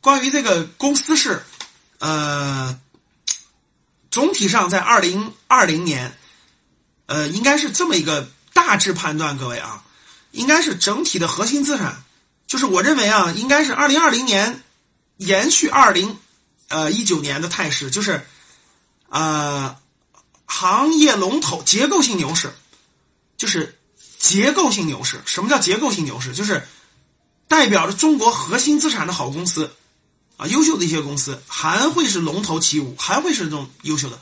关于这个公司是，呃，总体上在二零二零年，呃，应该是这么一个大致判断，各位啊，应该是整体的核心资产，就是我认为啊，应该是二零二零年延续二零呃一九年的态势，就是呃行业龙头结构性牛市，就是结构性牛市。什么叫结构性牛市？就是代表着中国核心资产的好公司。啊，优秀的一些公司还会是龙头起舞，还会是这种优秀的。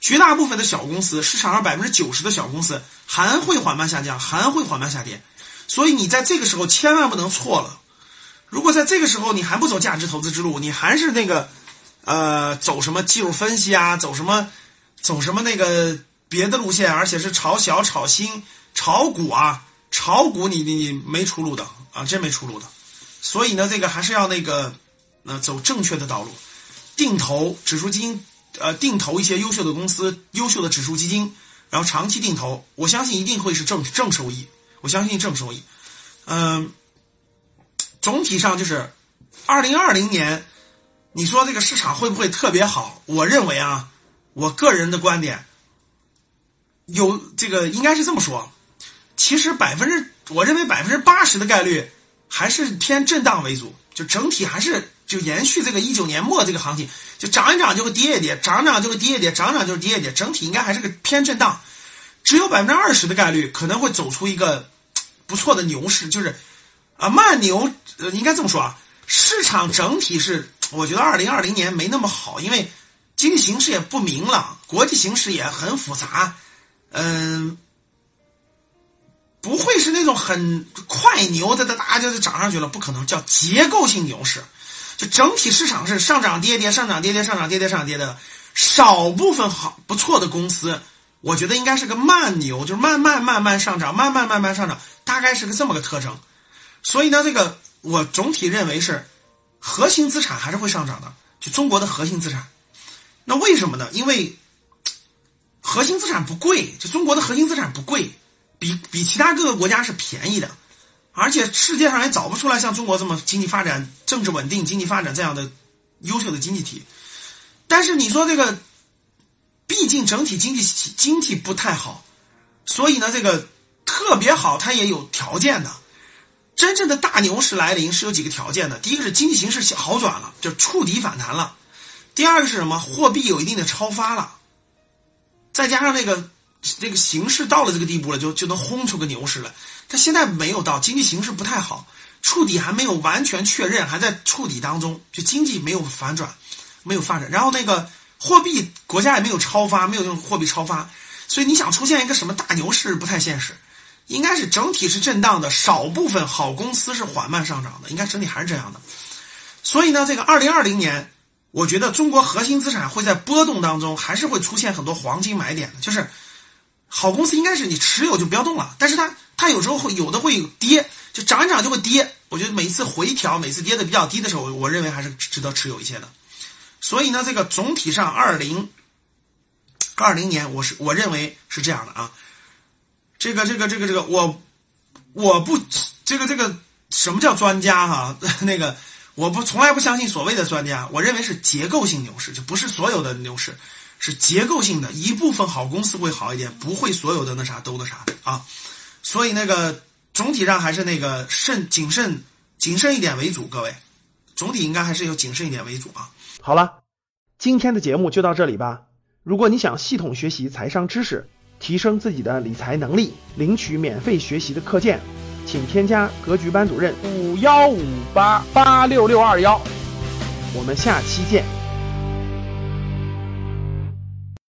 绝大部分的小公司，市场上百分之九十的小公司还会缓慢下降，还会缓慢下跌。所以你在这个时候千万不能错了。如果在这个时候你还不走价值投资之路，你还是那个呃走什么技术分析啊，走什么走什么那个别的路线，而且是炒小、炒新、炒股啊，炒股你你你没出路的啊，真没出路的。所以呢，这个还是要那个。那走正确的道路，定投指数基金，呃，定投一些优秀的公司、优秀的指数基金，然后长期定投，我相信一定会是正正收益。我相信正收益。嗯，总体上就是二零二零年，你说这个市场会不会特别好？我认为啊，我个人的观点，有这个应该是这么说。其实百分之，我认为百分之八十的概率还是偏震荡为主，就整体还是。就延续这个一九年末这个行情，就涨一涨就会跌一跌，涨涨就会跌一跌，涨涨就是跌一跌，整体应该还是个偏震荡，只有百分之二十的概率可能会走出一个不错的牛市，就是啊慢牛，呃应该这么说啊，市场整体是我觉得二零二零年没那么好，因为经济形势也不明朗，国际形势也很复杂，嗯，不会是那种很牛的，哒哒就涨上去了，不可能，叫结构性牛市。就整体市场是上涨跌跌上涨跌跌上涨跌跌上涨跌跌的，少部分好不错的公司，我觉得应该是个慢牛，就是慢慢慢慢上涨，慢慢慢慢上涨，大概是个这么个特征。所以呢，这个我总体认为是核心资产还是会上涨的，就中国的核心资产。那为什么呢？因为核心资产不贵，就中国的核心资产不贵，比比其他各个国家是便宜的。而且世界上也找不出来像中国这么经济发展、政治稳定、经济发展这样的优秀的经济体。但是你说这个，毕竟整体经济经济不太好，所以呢，这个特别好它也有条件的。真正的大牛市来临是有几个条件的：第一个是经济形势好转了，就触底反弹了；第二个是什么？货币有一定的超发了，再加上那个。这个形势到了这个地步了，就就能轰出个牛市来。它现在没有到，经济形势不太好，触底还没有完全确认，还在触底当中，就经济没有反转，没有发展。然后那个货币国家也没有超发，没有用货币超发，所以你想出现一个什么大牛市不太现实，应该是整体是震荡的，少部分好公司是缓慢上涨的，应该整体还是这样的。所以呢，这个二零二零年，我觉得中国核心资产会在波动当中，还是会出现很多黄金买点的，就是。好公司应该是你持有就不要动了，但是它它有时候会有的会跌，就涨一涨就会跌。我觉得每一次回调，每次跌的比较低的时候，我认为还是值得持有一些的。所以呢，这个总体上二零二零年，我是我认为是这样的啊。这个这个这个这个，我我不这个这个什么叫专家哈？那个我不从来不相信所谓的专家，我认为是结构性牛市，就不是所有的牛市。是结构性的一部分好公司会好一点，不会所有的那啥都那啥啊，所以那个总体上还是那个慎谨慎谨慎一点为主，各位，总体应该还是有谨慎一点为主啊。好了，今天的节目就到这里吧。如果你想系统学习财商知识，提升自己的理财能力，领取免费学习的课件，请添加格局班主任五幺五八八六六二幺，我们下期见。